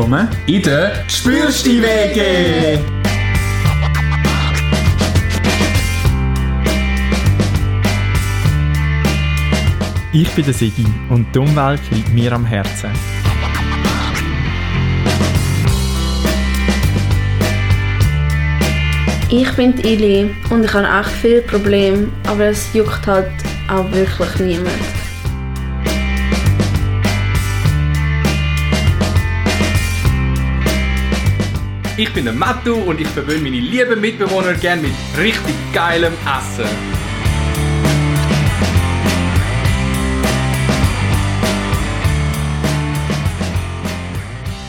Willkommen in der Spürst die Wege! Ich bin der Sigi und die Umwelt liegt mir am Herzen. Ich bin die Ili und ich habe echt viele Probleme, aber es juckt halt auch wirklich niemand. Ich bin der Mattu und ich verwöhne meine lieben Mitbewohner gerne mit richtig geilem Essen.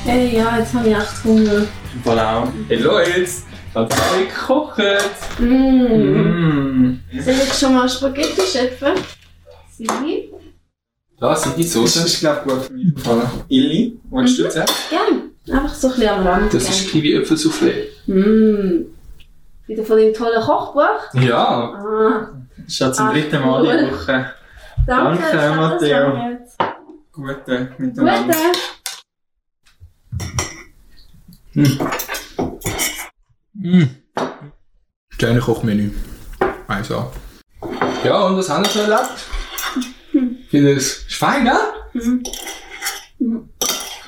Hey, ja, jetzt habe ich echt Hunger. Voilà. Hey Leute, was habt ihr gekocht? Mmh. Mm. Soll ich schon mal Spaghetti schöpfen? Sigi? Das sind die Das Soße. ist, glaube ich, gut für mich gefallen. Illi, willst du das sagen? Einfach so ein bisschen am Rand. Das ist Kiwi-Äpfelsoufflé. Mmh. Wieder von deinem tollen Kochbuch? Ja. Ah, Das ist schon zum Ach, dritten Mal cool. die Woche. danke. Danke, ich Matteo. Gute miteinander. Gute. Mm. Kleine Kochmenü. Also. Ja, und was haben wir erlebt? Finde es ist fein, gell?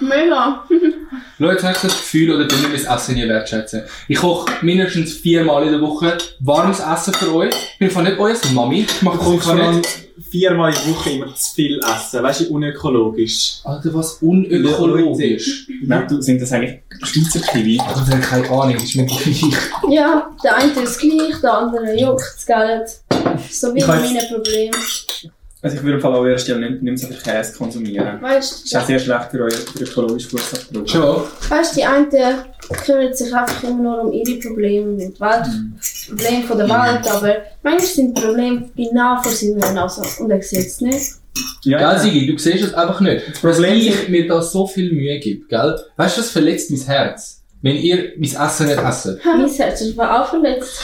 Mega. Leute, hast du das Gefühl, oder du nicht das Essen nie wertschätzen? Ich koche mindestens viermal in der Woche warmes Essen für euch. Ich bin von nicht euer Mami. Ich mache sicher allem nicht. viermal in der Woche immer zu viel essen. Weißt du, unökologisch. Alter, was unökologisch. Nein, du, sind das eigentlich Schweizer Kiwi? Also, ich habe keine Ahnung, ist mir gleich. Ja, der eine ist gleich, der andere juckt es gell? So wie meine Probleme. Also ich würde im Fall eurer Stelle nicht, nicht so viel Käse konsumieren. Weißt Das ist auch sehr schlecht für euren für den ökologischen Fußabdruck. Schon? Weißt, die einen kümmern sich einfach immer nur um ihre Probleme und die Welt, Probleme von der Welt, aber manchmal sind die Probleme genau vor seiner Nase und er sieht es nicht. Ja, Gell, ja. Sigi, du siehst es einfach nicht. Dass Problem ich mir da so viel Mühe gebe, gell? Weißt du, das verletzt mein Herz. Wenn ihr mein Essen nicht esst. Mein Herz ist aber auch verletzt.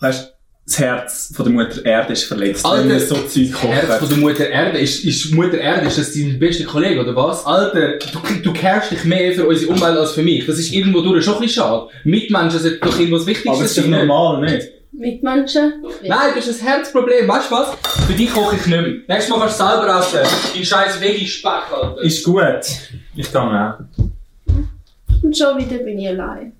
Weißt du, das Herz von der Mutter Erde ist verletzt, Alter, wenn wir so Zeug Das Herz von kochen. der Mutter Erde ist, ist Mutter Erde, ist das dein bester Kollege, oder was? Alter, du, du kehrst dich mehr für unsere Umwelt als für mich. Das ist irgendwo durch schon ein bisschen schade. Mitmenschen sind doch irgendwas Wichtiges. Aber es ist doch normal, nicht? Mitmenschen. Nein, das ist ein Herzproblem, weißt du was? Für dich koche ich nicht mehr. Nächstes Mal kannst du selber essen. Dein scheiß Veggie-Speck, Alter. Ist gut. Ich kann auch. Und schon wieder bin ich allein.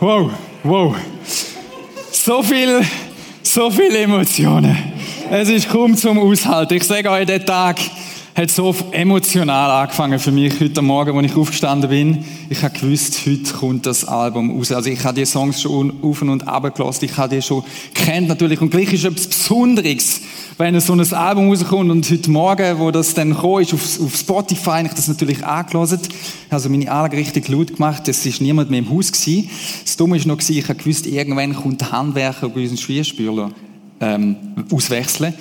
Wow, wow. So viel, so viele Emotionen. Es ist kaum zum Aushalten. Ich sage euch, der Tag hat so emotional angefangen für mich heute Morgen, als ich aufgestanden bin. Ich habe gewusst, heute kommt das Album raus. Also ich habe die Songs schon auf und ab gelassen. Ich habe die schon kennt natürlich. Und gleich ist etwas Besonderes, wenn so ein Album rauskommt. Und heute Morgen, wo das dann gekommen ist, auf, auf Spotify, habe ich das natürlich angelassen. Also meine Anlage richtig laut gemacht. Es ist niemand mehr im Haus gewesen. Das Dumme ist noch ich gewusst, irgendwann kommt der Handwerker bei unseren Schwierspüler ähm, auswechseln.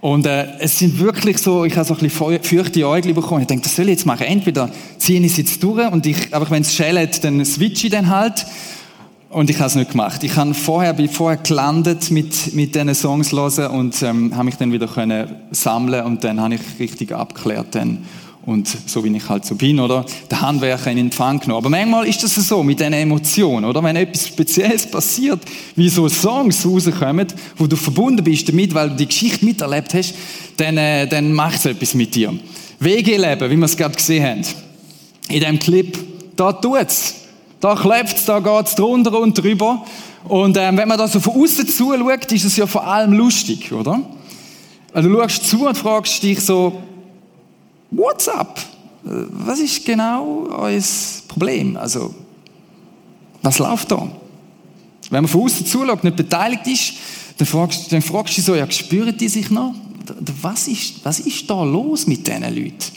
Und äh, es sind wirklich so, ich habe so ein bisschen feu- feuchte Äugel bekommen. Ich denke, das soll ich jetzt machen. Entweder ziehe ich es jetzt durch und ich, aber wenn es schält, dann switche ich dann halt. Und ich habe es nicht gemacht. Ich habe vorher, bin vorher gelandet mit, mit diesen Songs hören und ähm, habe mich dann wieder können sammeln und dann habe ich richtig abgeklärt dann. Und so wie ich halt so bin, oder? Der Handwerker in Empfang genommen. Aber manchmal ist das so mit diesen Emotionen, oder? Wenn etwas Spezielles passiert, wie so Songs rauskommen, wo du verbunden bist damit, weil du die Geschichte miterlebt hast, dann, äh, dann macht es etwas mit dir. WG-Leben, wie wir es gerade gesehen haben. In diesem Clip, da tut's. Da klopft's, da geht's drunter und drüber. Und ähm, wenn man da so von außen zuschaut, ist es ja vor allem lustig, oder? Also du schaust zu und fragst dich so, what's up? Was ist genau euer Problem? Also, was läuft da? Wenn man von außen zuschaut, nicht beteiligt ist, dann fragst, dann fragst du dich so, ja, spüren die sich noch? Was ist, was ist da los mit diesen Leuten?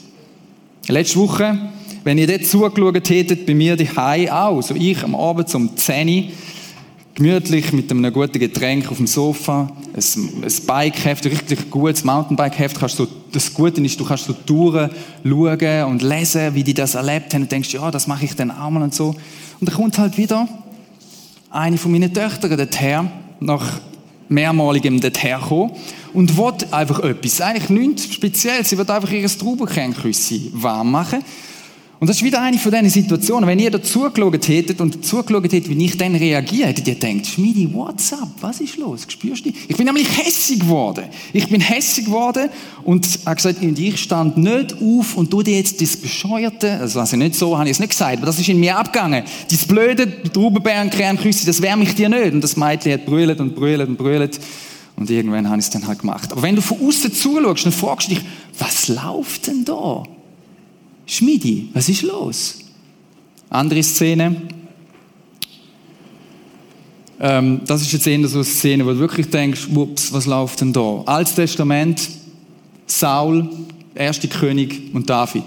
Letzte Woche, wenn ihr dort zugeschaut hättet, bei mir die auch, so ich am Abend um 10 Uhr, gemütlich mit einem guten Getränk auf dem Sofa, ein, ein Bikeheft, richtig gutes Mountainbikeheft, so das Gute ist, du kannst so durchschauen und lesen, wie die das erlebt haben und denkst, ja, das mache ich dann auch mal und so. Und dann kommt halt wieder eine von meinen Töchtern dorthin, nach mehrmaligem dorthin kommen und will einfach etwas. Eigentlich nichts speziell. Sie will einfach ihr Traubenkernküsse warm machen. Und das ist wieder eine von diesen Situationen. Wenn ihr da zugeschaut hättet und zugeschaut hättet, wie ich dann reagiere, hättet ihr gedacht, Schmidi, what's up? Was ist los? Spürst du? Ich bin nämlich hässig geworden. Ich bin hässig geworden und er gesagt, und ich stand nicht auf und du dir jetzt das Bescheuerte, also also nicht so, habe ich es nicht gesagt, aber das ist in mir abgegangen. Dieses blöde Traubenbeerenkernküsse, das wärme ich dir nicht. Und das Mädchen hat brüllt und brüllt und brüllt. Und irgendwann habe ich es dann halt gemacht. Aber wenn du von außen zuschaust, dann fragst du dich, was läuft denn da? Schmidi, was ist los? Andere Szene. Ähm, das ist jetzt eher so eine Szene, wo du wirklich denkst, ups, was läuft denn da? Altes Testament, Saul, erste König und David.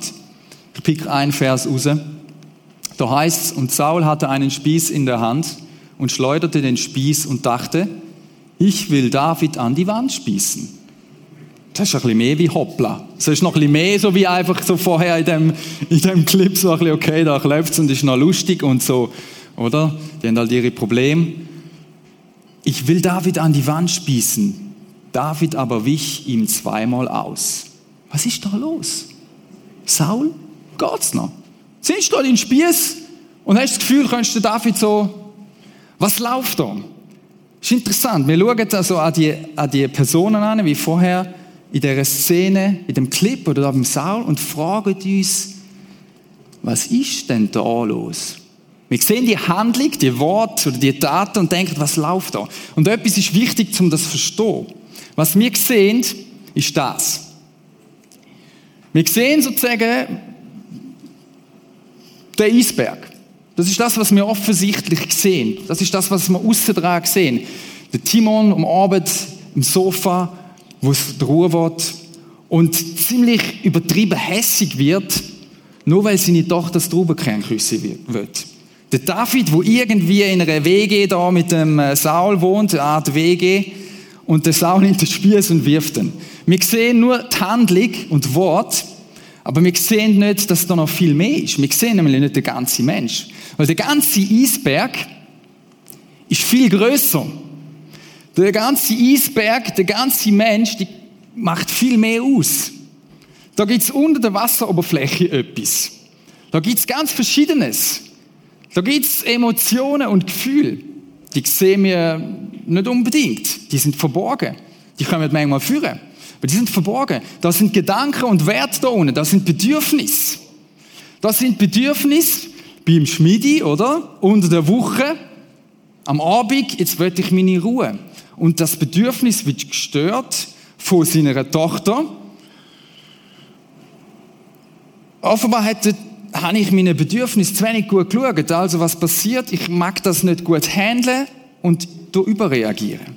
Ich pick einen Vers raus. Da heißt es, und Saul hatte einen Spieß in der Hand und schleuderte den Spieß und dachte, ich will David an die Wand spießen. Das ist ein bisschen mehr wie Hoppla. Das ist noch ein bisschen mehr so wie einfach so vorher in dem, in dem Clip so ein bisschen, okay, da läuft's und ist noch lustig und so, oder? Die haben halt ihre Probleme. Ich will David an die Wand spießen. David aber wich ihm zweimal aus. Was ist da los? Saul, geht's noch? Siehst du da den Spieß und hast das Gefühl, könntest du David so, was läuft da? ist interessant. Wir schauen also an die, an die Personen an, wie vorher in dieser Szene, in dem Clip oder da beim Saul und fragen uns, was ist denn da los? Wir sehen die Handlung, die Worte oder die Taten und denken, was läuft da? Und etwas ist wichtig, um das zu verstehen. Was wir sehen, ist das. Wir sehen sozusagen den Eisberg. Das ist das, was wir offensichtlich sehen. Das ist das, was wir aussen sehen. Der Timon am Abend im Sofa, wo es Ruhe wird und ziemlich übertrieben hässig wird, nur weil seine Tochter das Traubenkern küssen wird. Der David, wo irgendwie in einer WG da mit dem äh, Saul wohnt, eine Art WG, und der Saul nimmt den Spieß und wirft ihn. Wir sehen nur die Handlung und Wort, aber wir sehen nicht, dass da noch viel mehr ist. Wir sehen nämlich nicht den ganzen Mensch. Weil der ganze Eisberg ist viel größer. Der ganze Eisberg, der ganze Mensch, die macht viel mehr aus. Da gibt's unter der Wasseroberfläche etwas. Da gibt's ganz Verschiedenes. Da gibt's Emotionen und Gefühle. Die sehen wir nicht unbedingt. Die sind verborgen. Die können wir manchmal führen. Aber die sind verborgen. Da sind Gedanken und Werte da unten. Das sind Bedürfnisse. Das sind Bedürfnisse beim Schmidi, oder? Unter der Woche. Am Abend, jetzt will ich meine Ruhe. Und das Bedürfnis wird gestört von seiner Tochter. Offenbar hätte habe ich meine Bedürfnisse zu wenig gut geschaut. Also was passiert? Ich mag das nicht gut handeln und da überreagieren.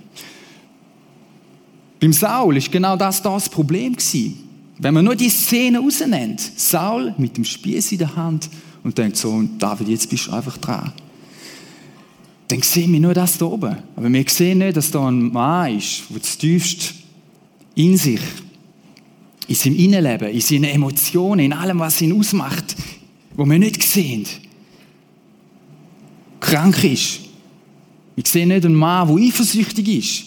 Beim Saul ist genau das das Problem gewesen. Wenn man nur die Szene rausnimmt, Saul mit dem Spieß in der Hand und denkt so, David, jetzt bist du einfach dran. Dann sehen wir nur das da oben. Aber wir sehen nicht, dass da ein Mann ist, der das tiefst in sich, in seinem Innenleben, in seinen Emotionen, in allem, was ihn ausmacht, wo wir nicht sehen, krank ist. Wir sehen nicht einen Mann, der eifersüchtig ist.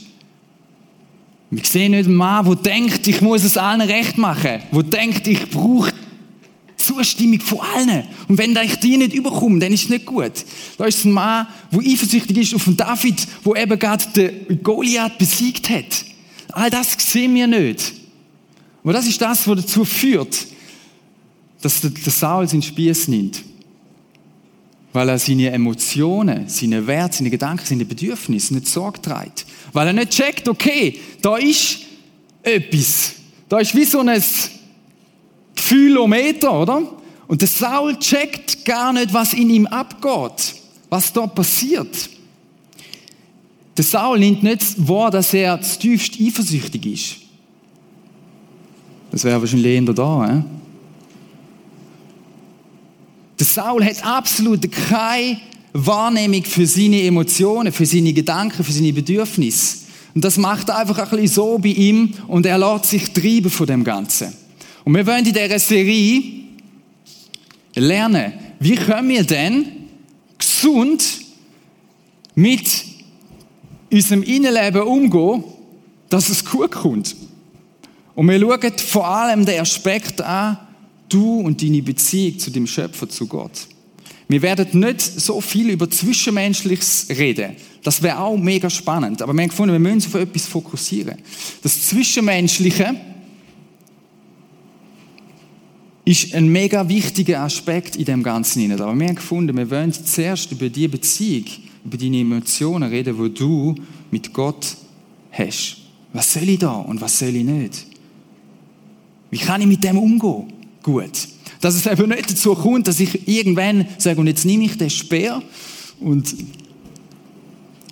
Wir sehen nicht einen Mann, der denkt, ich muss es allen recht machen. Der denkt, ich brauche Zustimmung von allen. Und wenn ich die nicht überkomme, dann ist es nicht gut. Da ist ein Mann, der eifersüchtig ist auf den David, wo eben gerade den Goliath besiegt hat. All das sehen wir nicht. Aber das ist das, was dazu führt, dass der, der Saul seinen Spieß nimmt. Weil er seine Emotionen, seine Werte, seine Gedanken, seine Bedürfnisse nicht Sorge trägt. Weil er nicht checkt, okay, da ist etwas. Da ist wie so ein Gefühlometer, oder? Und der Saul checkt gar nicht, was in ihm abgeht, was da passiert. Der Saul nimmt nicht wahr, dass er tiefst eifersüchtig ist. Das wäre wahrscheinlich eher da, eh? Der Saul hat absolut keine Wahrnehmung für seine Emotionen, für seine Gedanken, für seine Bedürfnisse. Und das macht er einfach ein bisschen so bei ihm und er lässt sich treiben von dem Ganzen. Und wir wollen in dieser Serie lernen, wie können wir denn gesund mit unserem Innenleben umgehen, dass es gut kommt. Und wir schauen vor allem den Aspekt an, du und deine Beziehung zu dem Schöpfer, zu Gott. Wir werden nicht so viel über Zwischenmenschliches reden. Das wäre auch mega spannend. Aber wir haben gefunden, wir müssen uns auf etwas fokussieren. Das Zwischenmenschliche ist ein mega wichtiger Aspekt in dem Ganzen. Aber wir haben gefunden, wir wollen zuerst über die Beziehung, über deine Emotionen reden, wo du mit Gott hast. Was soll ich da und was soll ich nicht? Wie kann ich mit dem umgehen? Gut. Dass es eben nicht dazu kommt, dass ich irgendwann sage, und jetzt nehme ich den Speer und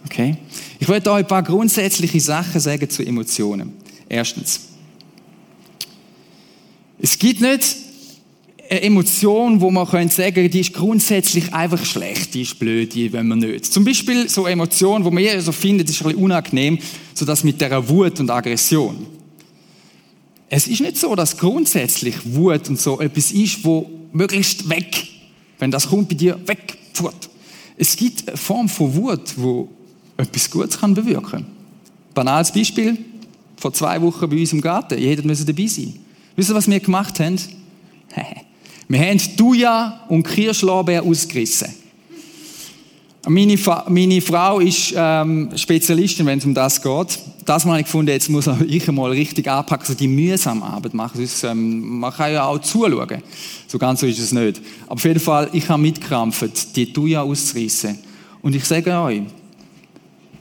okay. Ich möchte euch ein paar grundsätzliche Sachen sagen zu Emotionen. Erstens. Es gibt nicht eine Emotion, wo man könnte sagen, die ist grundsätzlich einfach schlecht, die ist blöd, die wenn man nicht. Zum Beispiel so Emotionen, wo man eher so findet, ist ein bisschen unangenehm, so das mit der Wut und Aggression. Es ist nicht so, dass grundsätzlich Wut und so etwas ist, wo möglichst weg, wenn das kommt bei dir, weg, fort. Es gibt eine Form von Wut, wo etwas Gutes kann bewirken. Banales Beispiel, vor zwei Wochen bei uns im Garten, jeder müsse dabei sein. Wisst ihr, was wir gemacht haben? wir haben Thuja und Kirschlorbeer ausgerissen. Meine, meine Frau ist ähm, Spezialistin, wenn es um das geht. Das habe ich gefunden, jetzt muss ich mal richtig anpacken, so die mühsame Arbeit machen. Sonst, ähm, man kann ja auch zuschauen. So ganz so ist es nicht. Aber auf jeden Fall, ich habe mitgekrampft, die Tuya auszureissen. Und ich sage euch,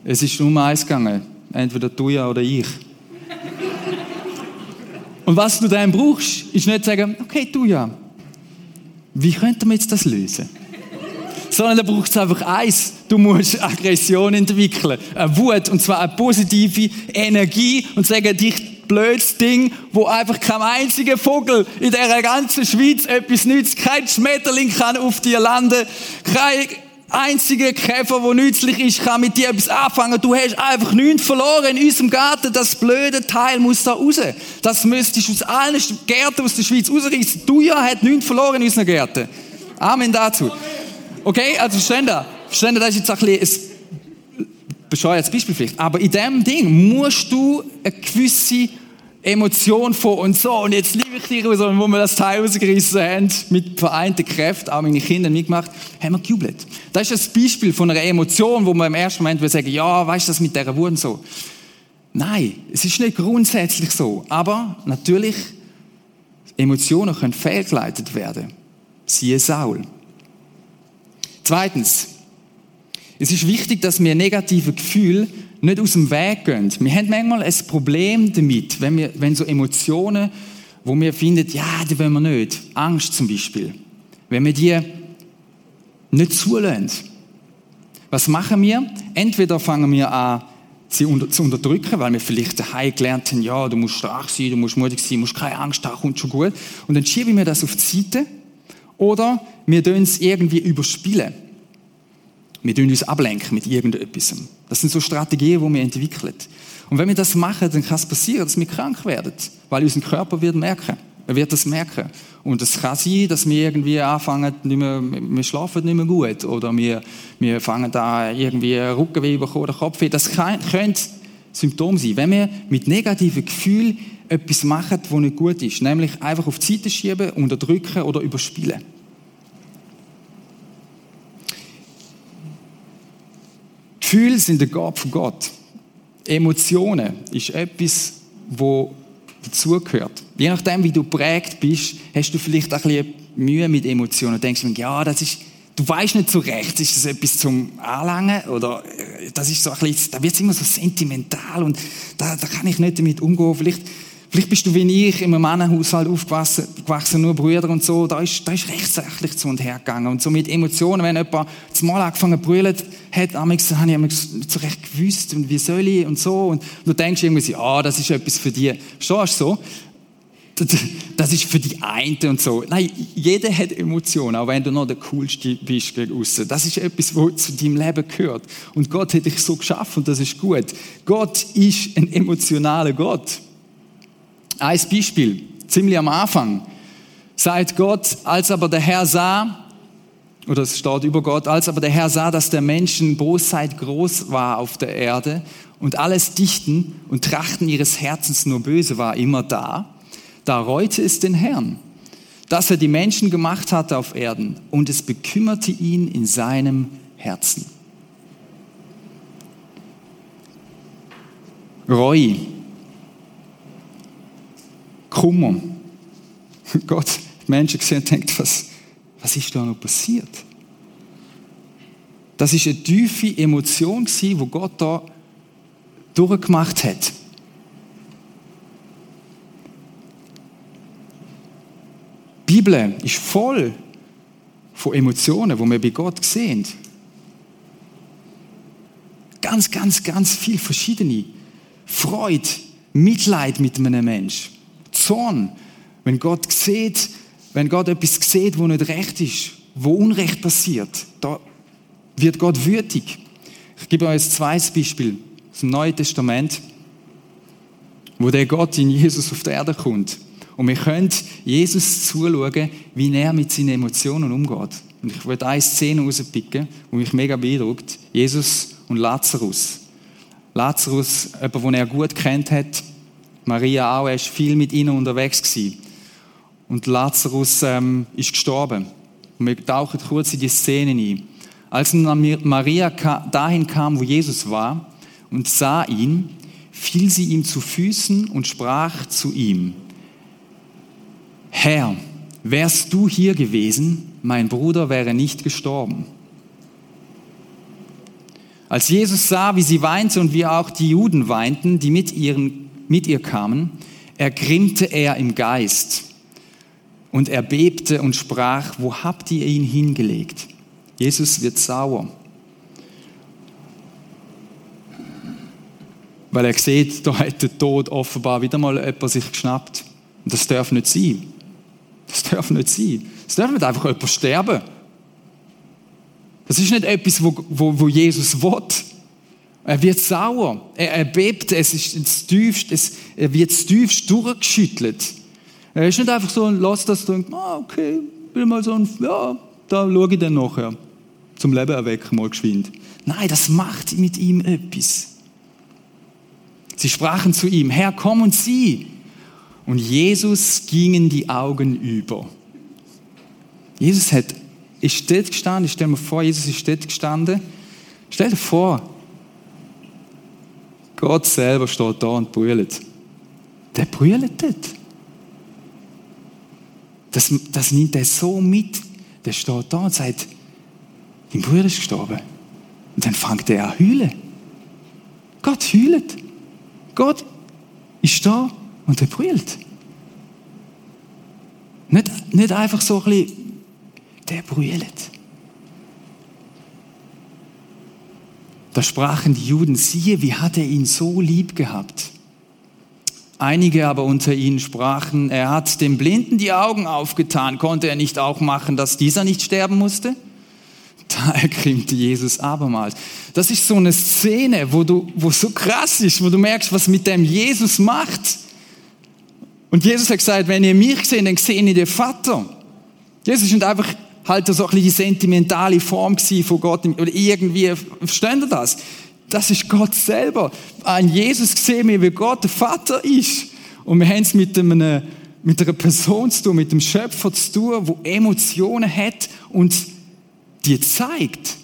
es ist nur eins gegangen. Entweder Tuya oder ich. Und was du dann brauchst, ist nicht zu sagen, okay, Tuya, wie könnten wir jetzt das lösen? sondern da braucht es einfach eins. Du musst Aggression entwickeln. Eine Wut, und zwar eine positive Energie und sagen, dich blödes Ding, wo einfach kein einziger Vogel in der ganzen Schweiz etwas nützt. Kein Schmetterling kann auf dir landen. Kein einziger Käfer, der nützlich ist, kann mit dir etwas anfangen. Du hast einfach nichts verloren in unserem Garten. Das blöde Teil muss da raus. Das müsstest du aus allen Gärten aus der Schweiz rausreißen. Du ja hat nichts verloren in unseren Gärten. Amen dazu. Okay, also verstehen ihr? Verstehen ihr, das ist jetzt ein bisschen ein bescheuertes Beispiel vielleicht. Aber in dem Ding musst du eine gewisse Emotion von und so und jetzt liebe ich dich, raus, wo wir das Teil rausgerissen haben, mit vereinten Kräften, auch meine Kinder mitgemacht, haben wir gejubelt. Das ist ein Beispiel von einer Emotion, wo man im ersten Moment will sagen, ja, weißt du, das mit dieser Wut und so. Nein, es ist nicht grundsätzlich so. Aber natürlich, Emotionen können fehlgeleitet werden. Siehe Saul. Zweitens, es ist wichtig, dass wir negative Gefühle nicht aus dem Weg gehen. Wir haben manchmal ein Problem damit, wenn, wir, wenn so Emotionen, wo wir finden, ja, die wollen wir nicht. Angst zum Beispiel. Wenn wir die nicht zulassen. Was machen wir? Entweder fangen wir an, sie unter, zu unterdrücken, weil wir vielleicht daheim gelernt haben, ja, du musst stark sein, du musst mutig sein, du musst keine Angst haben, kommt schon gut. Und dann schieben wir das auf die Seite oder wir tun es irgendwie überspielen. Wir tun uns ablenken mit irgendetwas. Das sind so Strategien, die wir entwickeln. Und wenn wir das machen, dann kann es passieren, dass wir krank werden. Weil unser Körper wird merken. Er wird das merken. Und es kann sein, dass wir irgendwie anfangen, nicht mehr, wir schlafen nicht mehr gut. Oder wir, wir fangen da irgendwie Rückenweh bekommen oder Kopfweh. Das kann, könnte Symptom sein. Wenn wir mit negativen Gefühlen etwas machen, was nicht gut ist. Nämlich einfach auf die Seite schieben, unterdrücken oder überspielen. Gefühle sind der Gabe von Gott. Emotionen ist etwas, wo dazugehört. Je nachdem, wie du prägt bist, hast du vielleicht ein bisschen Mühe mit Emotionen. Du denkst, ja, das ist, du weißt nicht so recht, ist das etwas zum Anlangen oder äh, das ist so ein bisschen, da wird es immer so sentimental und da, da kann ich nicht damit umgehen. Vielleicht Vielleicht bist du wie ich in einem Mannenhaushalt aufgewachsen, gewachsen, nur Brüder und so. Da ist, da ist rechtsrechtlich zu und her gegangen. Und so mit Emotionen, wenn jemand zum Mal angefangen zu brüllen hat, habe ich nicht so recht gewusst, und wie soll ich und so. Und du denkst irgendwie, ah, oh, das ist etwas für dich. Verstehst du so? das ist für die einen und so. Nein, jeder hat Emotionen, auch wenn du noch der Coolste bist gegen. Das ist etwas, was zu deinem Leben gehört. Und Gott hat dich so geschaffen und das ist gut. Gott ist ein emotionaler Gott. Ein Beispiel, ziemlich am Anfang, sagt Gott, als aber der Herr sah, oder es steht über Gott, als aber der Herr sah, dass der Menschen Bosheit groß war auf der Erde und alles Dichten und Trachten ihres Herzens nur böse war immer da, da reute es den Herrn, dass er die Menschen gemacht hatte auf Erden und es bekümmerte ihn in seinem Herzen. Reue, Kummer. Gott, die Menschen gesehen und denkt, was, was ist da noch passiert? Das ist eine tiefe Emotion, die Gott da durchgemacht hat. Die Bibel ist voll von Emotionen, die wir bei Gott sehen. Ganz, ganz, ganz viel verschiedene. Freude, Mitleid mit einem Menschen, Zorn, wenn Gott sieht, wenn Gott etwas sieht, wo nicht recht ist, wo Unrecht passiert, da wird Gott wütig. Ich gebe euch ein zweites Beispiel aus dem Neuen Testament, wo der Gott in Jesus auf die Erde kommt. Und wir können Jesus zuschauen, wie er mit seinen Emotionen umgeht. Und ich würde eine Szene rauspicken, die mich mega beeindruckt. Jesus und Lazarus. Lazarus, jemand, den er gut kennt hat, Maria auch, er war viel mit ihnen unterwegs. Gewesen. Und Lazarus ähm, ist gestorben. Und wir tauchen kurz in die Szene ein. Als Maria dahin kam, wo Jesus war, und sah ihn, fiel sie ihm zu Füßen und sprach zu ihm, Herr, wärst du hier gewesen, mein Bruder wäre nicht gestorben. Als Jesus sah, wie sie weinte und wie auch die Juden weinten, die mit, ihren, mit ihr kamen, ergrimmte er im Geist und er bebte und sprach, wo habt ihr ihn hingelegt? Jesus wird sauer, weil er sieht, da hat der Tod offenbar wieder mal jemand sich geschnappt. Und das darf nicht sein. Das darf nicht sein. Es darf nicht einfach jemand sterben. Das ist nicht etwas, wo, wo, wo Jesus will. Er wird sauer. Er, er bebt. Es ist das tiefste, es, er wird das tiefst durchgeschüttelt. Er ist nicht einfach so ein Lass, dass du denkst, ah, okay, bin mal so ein, ja, da schaue ich dann nachher. Zum Leben erwecken, mal geschwind. Nein, das macht mit ihm etwas. Sie sprachen zu ihm, Herr, komm und sieh. Und Jesus gingen die Augen über. Jesus hat, ist dort gestanden, ich stelle mir vor, Jesus ist dort gestanden. Stell dir vor, Gott selber steht da und brüllt. Der brüllt dort. Das, das nimmt er so mit. Der steht da und sagt, dein Bruder ist gestorben. Und dann fängt er an heulen. Gott heult. Gott ist da und er brüllt. Nicht, nicht einfach so ein bisschen, der brüllt. Da sprachen die Juden, siehe, wie hat er ihn so lieb gehabt. Einige aber unter ihnen sprachen, er hat dem Blinden die Augen aufgetan, konnte er nicht auch machen, dass dieser nicht sterben musste? Da ergrimmte Jesus abermals. Das ist so eine Szene, wo du, wo so krass ist, wo du merkst, was mit dem Jesus macht. Und Jesus hat gesagt, wenn ihr mich seht, dann sehe ich den Vater. Jesus ist einfach halt so ein bisschen die sentimentale Form von Gott, oder irgendwie, versteht ihr das? Das ist Gott selber. An Jesus sehen wir, wie Gott der Vater ist. Und wir haben es mit, einem, mit einer Person zu tun, mit dem Schöpfer zu tun, der Emotionen hat und die zeigt.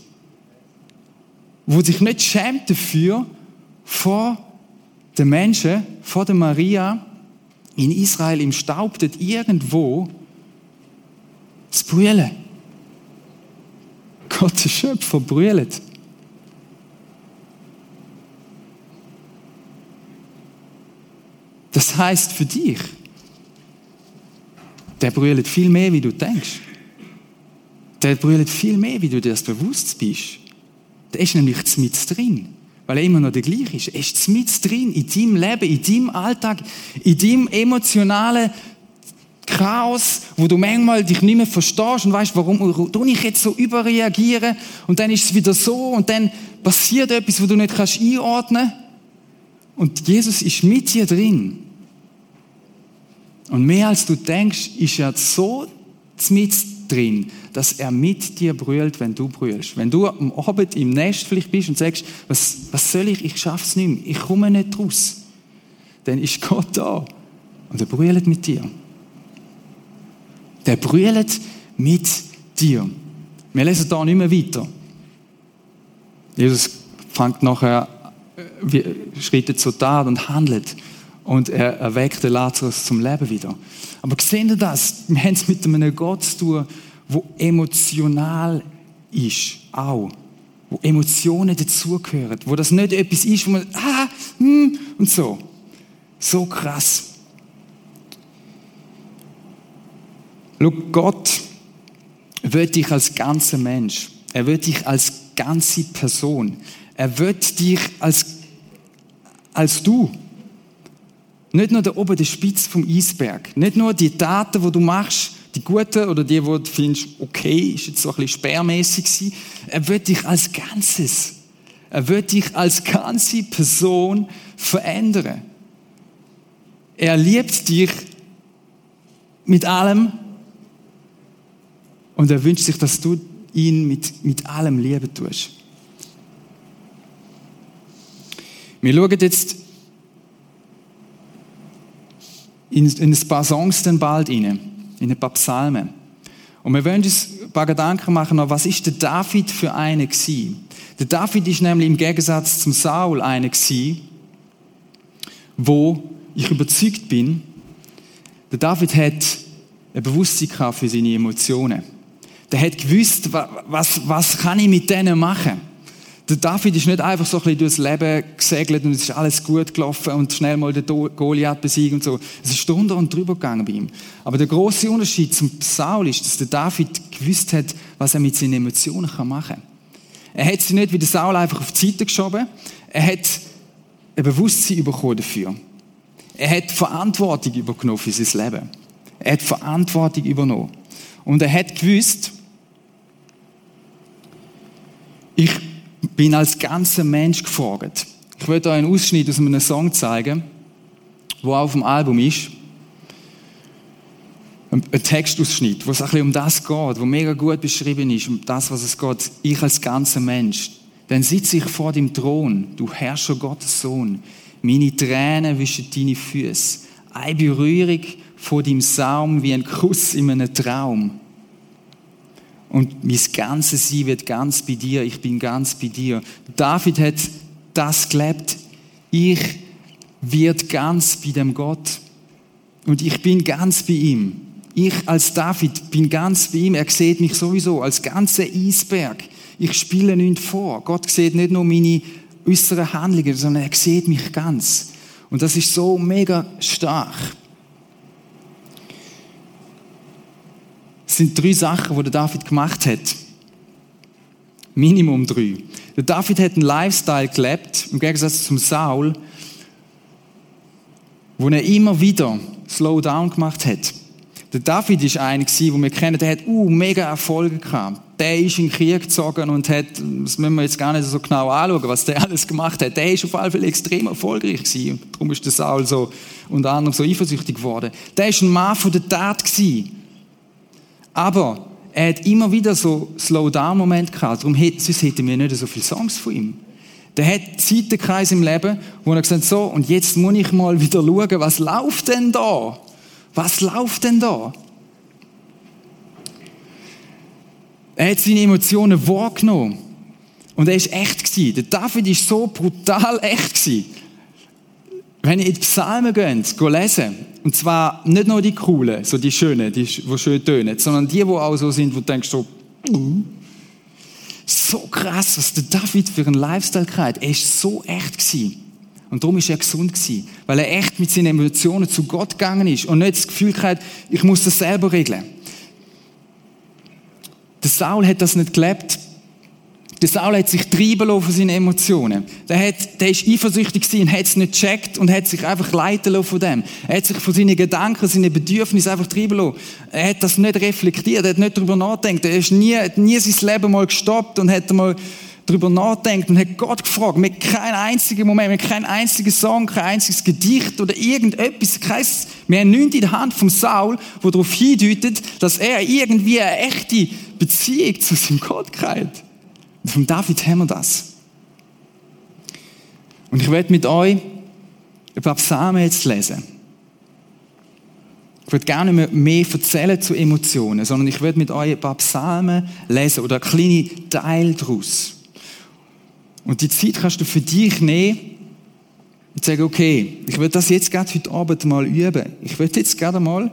Wo sich nicht schämt dafür, vor den Menschen, vor der Maria, in Israel im Staub dort irgendwo zu brüllen. Gott, der Schöpfer, brüllt. Das heißt für dich, der brüllt viel mehr, wie du denkst. Der brüllt viel mehr, wie du dir das bewusst bist. Der ist nämlich mit drin, weil er immer noch der gleiche ist. Er ist mit drin in deinem Leben, in deinem Alltag, in deinem emotionalen Chaos, wo du manchmal dich nicht mehr verstehst und weißt, warum ich jetzt so überreagieren und dann ist es wieder so und dann passiert etwas, wo du nicht kannst einordnen und Jesus ist mit dir drin. Und mehr als du denkst, ist er so mit drin, dass er mit dir brüllt, wenn du brüllst. Wenn du am Abend im Nest vielleicht bist und sagst, was, was soll ich, ich schaff's nicht mehr, ich komme nicht raus, dann ist Gott da und er brüllt mit dir. Der brüllt mit dir. Wir lesen da nicht mehr weiter. Jesus fängt nachher, äh, schreitet zur Tat und handelt. Und er erweckt Lazarus zum Leben wieder. Aber sehen Sie das? Wir haben es mit einem Gott zu tun, der emotional ist. Auch. Wo Emotionen dazugehören. Wo das nicht etwas ist, wo man, ah, hm, und so. So krass. Schau, Gott will dich als ganzer Mensch. Er will dich als ganze Person. Er will dich als, als du. Nicht nur der oben der Spitze vom Eisberg. Nicht nur die Taten, die du machst, die guten oder die, wo du findest, okay, ist jetzt so ein bisschen sperrmäßig gewesen. Er will dich als Ganzes. Er will dich als ganze Person verändern. Er liebt dich mit allem und er wünscht sich, dass du ihn mit, mit allem lieben tust. Wir schauen jetzt in, in ein paar Songs dann bald rein, in ein paar Psalmen. Und wir wollen uns ein paar Gedanken machen, was ist der David für eine gewesen? Der David ist nämlich im Gegensatz zum Saul eine gewesen, wo ich überzeugt bin, der David hat ein Bewusstsein für seine Emotionen. Der hat gewusst, was, was kann ich mit denen machen? Der David ist nicht einfach so ein bisschen durchs Leben gesegelt und es ist alles gut gelaufen und schnell mal den Goliath besiegt und so. Es ist drunter und drüber gegangen bei ihm. Aber der große Unterschied zum Saul ist, dass der David gewusst hat, was er mit seinen Emotionen machen kann. Er hat sie nicht wie der Saul einfach auf die Seite geschoben. Er hat ein Bewusstsein bekommen dafür. Er hat Verantwortung übernommen für sein Leben. Er hat Verantwortung übernommen. Und er hat gewusst, ich bin als ganzer Mensch gefragt. Ich möchte euch einen Ausschnitt aus einem Song zeigen, wo auf dem Album ist. Ein Textausschnitt, wo es ein bisschen um das geht, wo mega gut beschrieben ist, um das, was es geht. Ich als ganzer Mensch. Dann sitze ich vor dem Thron, du Herrscher Gottes Sohn. Meine Tränen wischen deine Füße. Eine Berührung von deinem Saum wie ein Kuss in einem Traum. Und mein ganzes Sein wird ganz bei dir. Ich bin ganz bei dir. David hat das gelebt. Ich wird ganz bei dem Gott. Und ich bin ganz bei ihm. Ich als David bin ganz bei ihm. Er sieht mich sowieso als ganzer Eisberg. Ich spiele nichts vor. Gott sieht nicht nur meine äußeren Handlungen, sondern er sieht mich ganz. Und das ist so mega stark. Es sind drei Sachen, die der David gemacht hat. Minimum drei. Der David hat einen Lifestyle gelebt, im Gegensatz zum Saul, wo er immer wieder Slow Down gemacht hat. Der David ist einer, den wir kennen, der hat uh, mega Erfolge gehabt. Der ist in den Krieg gezogen und hat, das müssen wir jetzt gar nicht so genau anschauen, was der alles gemacht hat. Der ist auf jeden Fall extrem erfolgreich gewesen. Darum ist der Saul so, unter anderem so eifersüchtig geworden. Der ist ein Mann von der Tat gewesen. Aber er hat immer wieder so Slow-Down-Momente gehabt. Darum hätte, sonst hätten wir nicht so viele Songs von ihm. Der hat Zeitenkreis im Leben, wo er gesagt hat, so, und jetzt muss ich mal wieder schauen, was läuft denn da? Was läuft denn da? Er hat seine Emotionen wahrgenommen. Und er ist echt gewesen. Der David ist so brutal echt gewesen. Wenn ihr in die Psalmen geht, lesen, und zwar nicht nur die coolen, so die schönen, die, die schön tönen, sondern die, die auch so sind, wo du denkst so, uh, so krass, was der David für einen Lifestyle hat. Er ist so echt gewesen. Und darum ist er gesund gewesen. Weil er echt mit seinen Emotionen zu Gott gegangen ist und nicht das Gefühl hat, ich muss das selber regeln. Der Saul hat das nicht gelebt. Der Saul hat sich treiben von seinen Emotionen. Der, hat, der ist eifersüchtig gewesen, hat es nicht gecheckt und hat sich einfach leiten lassen von dem. Er hat sich von seinen Gedanken, seinen Bedürfnissen einfach treiben lassen. Er hat das nicht reflektiert, er hat nicht darüber nachgedacht. Er ist nie, hat nie sein Leben mal gestoppt und hat mal darüber nachdenkt und hat Gott gefragt, mit keinem einzigen Moment, mit keinem einzigen Song, kein einziges Gedicht oder irgendetwas, kein, wir haben nichts in der Hand vom Saul, wo darauf hindeutet, dass er irgendwie eine echte Beziehung zu seinem Gott kriegt. Von David haben wir das. Und ich werde mit euch ein paar Psalmen jetzt lesen. Ich würde gerne mehr, erzählen zu Emotionen, sondern ich werde mit euch ein paar Psalmen lesen oder kleine Teil daraus. Und die Zeit kannst du für dich nehmen und sagen, okay, ich will das jetzt gerade heute Abend mal üben. Ich will jetzt gerade mal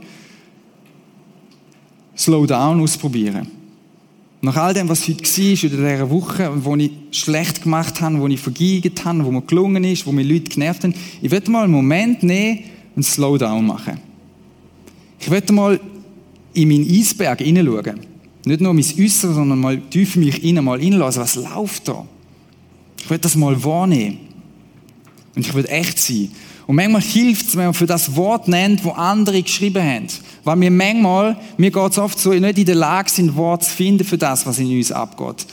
Slow Down ausprobieren. Nach all dem, was heute war, oder dieser Woche, wo ich schlecht gemacht habe, wo ich vergeigt habe, wo mir gelungen ist, wo mir Leute genervt haben, ich werde mal einen Moment nehmen und Slowdown machen. Ich werde mal in meinen Eisberg hineinschauen. Nicht nur mein Äußeres, sondern mal tief in mich rein, mal hineinlassen, was läuft da? Ich will das mal wahrnehmen. Und ich will echt sein. Und manchmal hilft es, wenn man für das Wort nennt, wo andere geschrieben haben. Weil wir manchmal, mir geht es oft so, nicht in der Lage sind, Wort zu finden für das, was in uns abgeht.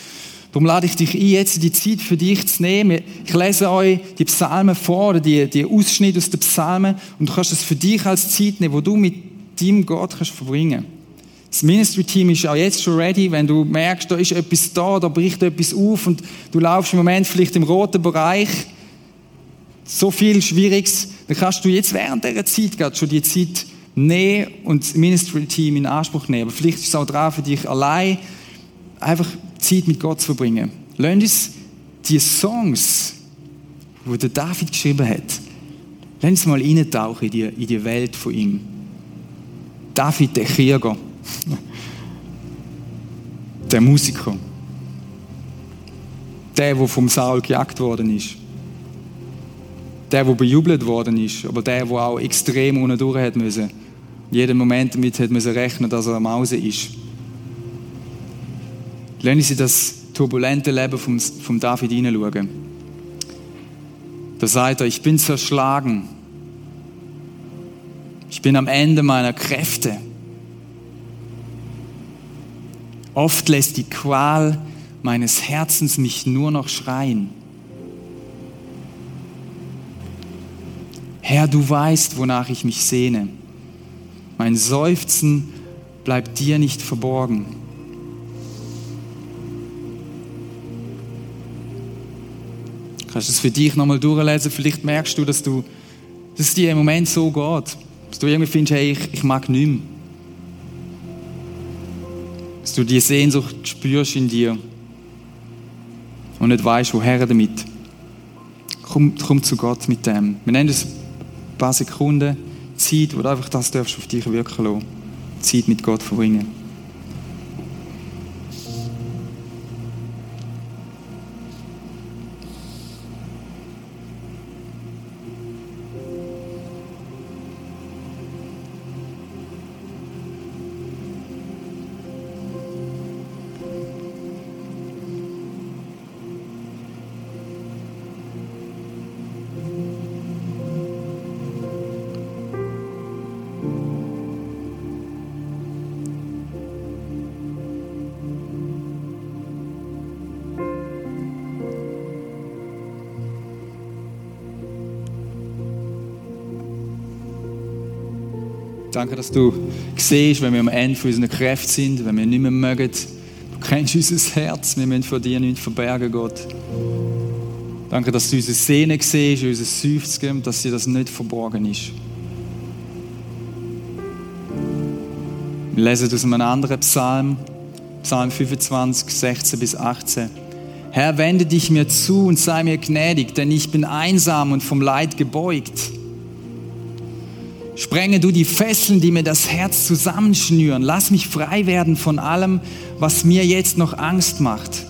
Darum lade ich dich ein, jetzt die Zeit für dich zu nehmen. Ich lese euch die Psalmen vor, oder die, die Ausschnitte aus den Psalmen, und du kannst es für dich als Zeit nehmen, wo du mit deinem Gott kannst verbringen das Ministry-Team ist auch jetzt schon ready, wenn du merkst, da ist etwas da, da bricht etwas auf und du laufst im Moment vielleicht im roten Bereich, so viel Schwieriges, dann kannst du jetzt während dieser Zeit gerade schon die Zeit nehmen und das Ministry-Team in Anspruch nehmen. Aber vielleicht ist es auch dran für dich allein, einfach Zeit mit Gott zu verbringen. Lass uns die Songs, die David geschrieben hat, lass uns mal eintauchen in die, in die Welt von ihm. David, der Krieger. Der Musiker. Der, der vom Saul gejagt worden ist. Der, der bejubelt worden ist, aber der, der auch extrem unten durch hat müssen. Jeden Moment damit hat müssen rechnen, dass er am Hause ist. Lassen Sie das turbulente Leben vom, vom David hineinschauen. Da sagt er, ich bin zerschlagen. Ich bin am Ende meiner Kräfte. Oft lässt die Qual meines Herzens mich nur noch schreien. Herr, du weißt, wonach ich mich sehne. Mein Seufzen bleibt dir nicht verborgen. Kannst du es für dich nochmal durchlesen? Vielleicht merkst du, dass du, dass es dir im Moment so geht. Dass du irgendwie findest, hey, ich, ich mag nicht mehr du die Sehnsucht spürst in dir und nicht weißt, woher damit. Komm, komm zu Gott mit dem. Wir nennen es ein paar Sekunden Zeit, wo du einfach das darfst auf dich wirken lassen. Zeit mit Gott verbringen. Danke, dass du siehst, wenn wir am Ende von unseren Kräften sind, wenn wir nicht mehr mögen. Du kennst unser Herz, wir müssen vor dir nichts verbergen, Gott. Danke, dass du unsere Sehne siehst, unser Seufzen, dass dir das nicht verborgen ist. Wir lesen aus einem anderen Psalm, Psalm 25, 16 bis 18. Herr, wende dich mir zu und sei mir gnädig, denn ich bin einsam und vom Leid gebeugt. Sprenge du die Fesseln, die mir das Herz zusammenschnüren. Lass mich frei werden von allem, was mir jetzt noch Angst macht.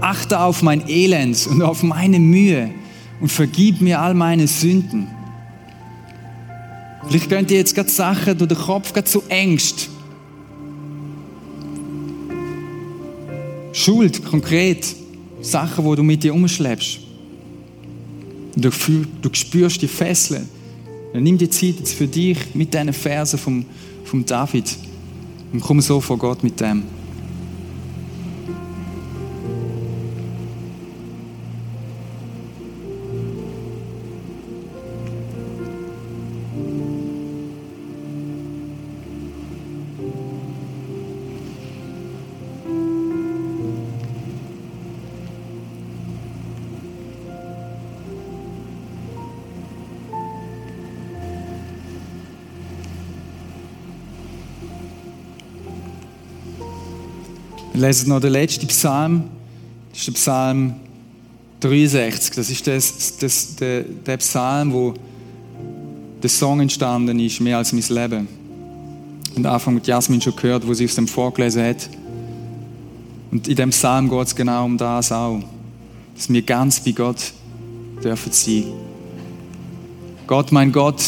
Achte auf mein Elend und auf meine Mühe und vergib mir all meine Sünden. Vielleicht könnt ihr jetzt gerade Sachen durch den Kopf gerade so Ängst. Schuld, konkret. Sachen, wo du mit dir umschleppst. Du, du spürst die Fesseln. Dann nimm die Zeit jetzt für dich mit diesen Versen vom, vom David. Und komm so vor Gott mit dem. Lesen noch den letzten Psalm. Das ist der Psalm 63. Das ist das, das, der, der Psalm, wo der Song entstanden ist, mehr als mein Leben. Und Anfang mit Jasmin schon gehört, wo sie aus dem vorgelesen hat. Und in dem Psalm geht es genau um das auch. Dass wir ganz bei Gott dürfen sein. Gott, mein Gott,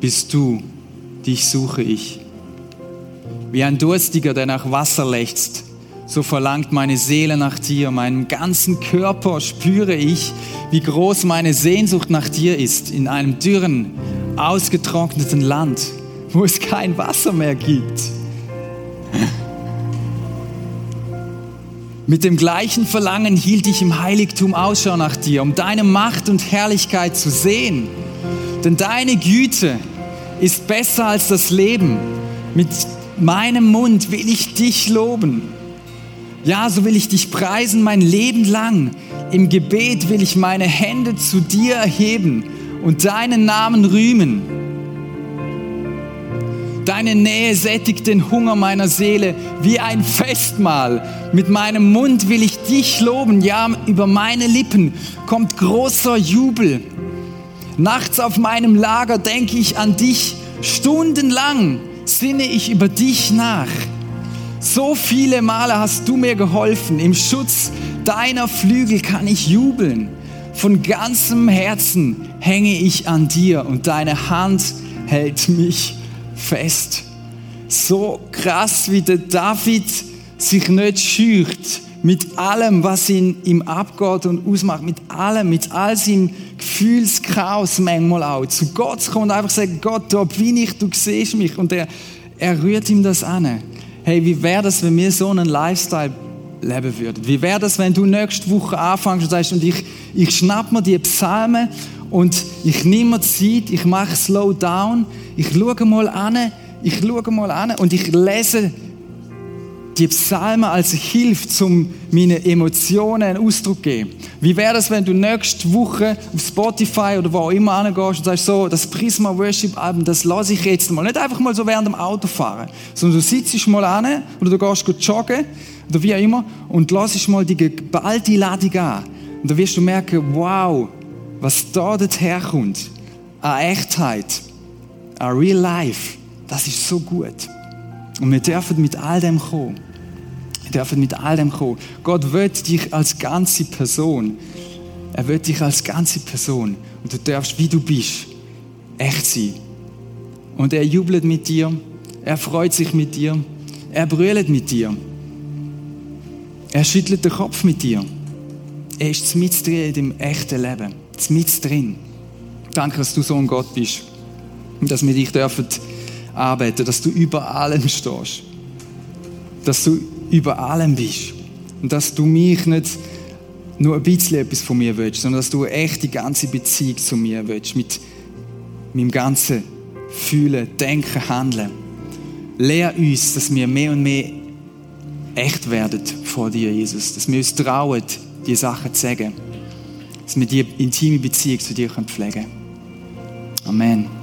bist du, dich suche ich. Wie ein Durstiger, der nach Wasser lechzt, so verlangt meine Seele nach dir. Meinem ganzen Körper spüre ich, wie groß meine Sehnsucht nach dir ist in einem dürren, ausgetrockneten Land, wo es kein Wasser mehr gibt. Mit dem gleichen Verlangen hielt ich im Heiligtum Ausschau nach dir, um deine Macht und Herrlichkeit zu sehen. Denn deine Güte ist besser als das Leben. Mit meinem Mund will ich dich loben. Ja, so will ich dich preisen mein Leben lang. Im Gebet will ich meine Hände zu dir erheben und deinen Namen rühmen. Deine Nähe sättigt den Hunger meiner Seele wie ein Festmahl. Mit meinem Mund will ich dich loben. Ja, über meine Lippen kommt großer Jubel. Nachts auf meinem Lager denke ich an dich. Stundenlang sinne ich über dich nach. So viele Male hast du mir geholfen. Im Schutz deiner Flügel kann ich jubeln. Von ganzem Herzen hänge ich an dir und deine Hand hält mich fest. So krass, wie der David sich nicht schücht mit allem, was ihn ihm abgeht und ausmacht, mit allem, mit all seinem Gefühlschaos manchmal auch. Zu Gott zu kommen und einfach sagen, Gott, da bin ich, du siehst mich. Und er, er rührt ihm das an hey, wie wäre das, wenn wir so einen Lifestyle leben würden? Wie wäre das, wenn du nächste Woche anfängst und sagst, und ich, ich schnapp mir die Psalmen und ich nehme mir Zeit, ich mache Slow Down, ich schaue mal an, ich schaue mal an und ich lese die Psalmen als Hilfe, um meine Emotionen einen Ausdruck zu geben. Wie wäre das, wenn du nächste Woche auf Spotify oder wo auch immer angehst und sagst, so, das Prisma Worship Album, das lasse ich jetzt mal. Nicht einfach mal so während dem Autofahren, sondern du sitzt mal an oder du gehst joggen oder wie auch immer und lassest mal die geballte Ladung an. Und dann wirst du merken, wow, was da herkommt, an Echtheit, an Real Life, das ist so gut. Und wir dürfen mit all dem kommen. Wir dürfen mit all dem kommen. Gott will dich als ganze Person. Er will dich als ganze Person. Und du darfst, wie du bist, echt sein. Und er jubelt mit dir. Er freut sich mit dir. Er brüllt mit dir. Er schüttelt den Kopf mit dir. Er ist mit drin in deinem echten Leben. Mit drin. Danke, dass du so ein Gott bist. Und dass wir dich dürfen arbeiten, dass du über allem stehst. Dass du über allem bist. Und dass du mich nicht nur ein bisschen etwas von mir willst, sondern dass du echt die ganze Beziehung zu mir willst. Mit meinem ganzen Fühlen, Denken, Handeln. Lehr uns, dass wir mehr und mehr echt werden vor dir, Jesus. Dass wir uns trauen, die Sachen zu sagen. Dass wir die intime Beziehung zu dir pflegen können. Amen.